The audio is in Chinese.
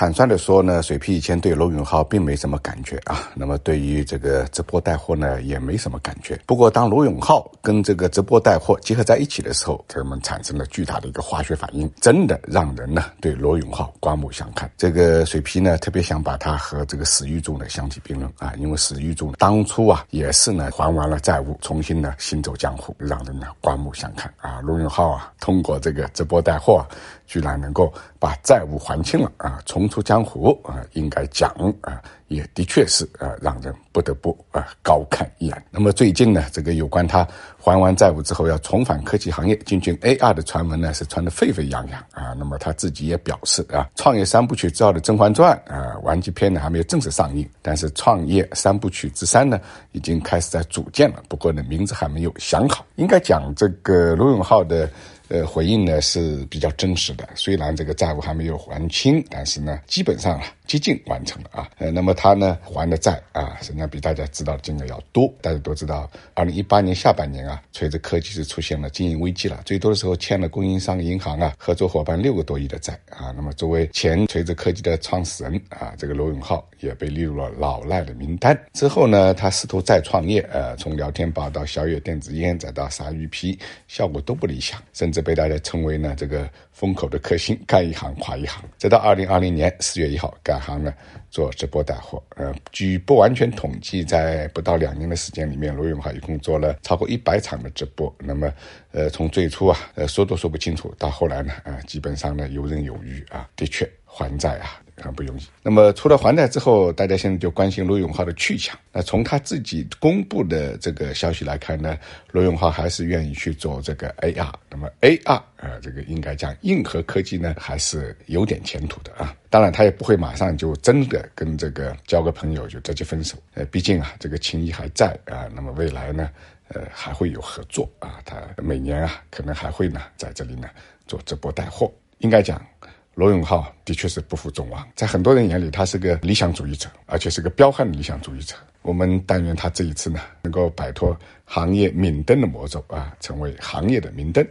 坦率的说呢，水皮以前对罗永浩并没什么感觉啊。那么对于这个直播带货呢，也没什么感觉。不过当罗永浩跟这个直播带货结合在一起的时候，他们产生了巨大的一个化学反应，真的让人呢对罗永浩刮目相看。这个水皮呢特别想把他和这个史玉柱呢相提并论啊，因为史玉柱当初啊也是呢还完了债务，重新呢行走江湖，让人呢刮目相看啊。罗永浩啊通过这个直播带货。居然能够把债务还清了啊，重出江湖啊，应该讲啊，也的确是啊，让人不得不啊高看一眼。那么最近呢，这个有关他还完债务之后要重返科技行业进军 AR 的传闻呢，是传得沸沸扬扬啊。那么他自己也表示啊，创业三部曲之二的《甄嬛传》啊，完结篇呢还没有正式上映，但是创业三部曲之三呢已经开始在组建了，不过呢名字还没有想好。应该讲这个罗永浩的。呃，回应呢是比较真实的。虽然这个债务还没有还清，但是呢，基本上啊接近完成了啊。呃，那么他呢还的债啊，实际上比大家知道的金额要多。大家都知道，二零一八年下半年啊，锤子科技是出现了经营危机了，最多的时候欠了供应商、银行啊、合作伙伴六个多亿的债啊。那么作为前锤子科技的创始人啊，这个罗永浩也被列入了老赖的名单。之后呢，他试图再创业，呃，从聊天宝到小野电子烟，再到鲨鱼皮，效果都不理想，甚至。被大家称为呢这个风口的克星，干一行垮一行。直到二零二零年四月一号改行呢做直播带货。呃，据不完全统计，在不到两年的时间里面，罗永浩一共做了超过一百场的直播。那么，呃，从最初啊，呃，说都说不清楚，到后来呢，啊，基本上呢游刃有余啊，的确还债啊。很不容易。那么除了还债之后，大家现在就关心罗永浩的去向。那从他自己公布的这个消息来看呢，罗永浩还是愿意去做这个 AR。那么 AR 呃，这个应该讲硬核科技呢，还是有点前途的啊。当然，他也不会马上就真的跟这个交个朋友就直接分手。呃，毕竟啊，这个情谊还在啊。那么未来呢，呃，还会有合作啊。他每年啊，可能还会呢在这里呢做直播带货。应该讲。罗永浩的确是不负众望，在很多人眼里，他是个理想主义者，而且是个彪悍的理想主义者。我们但愿他这一次呢，能够摆脱行业明灯的魔咒啊，成为行业的明灯。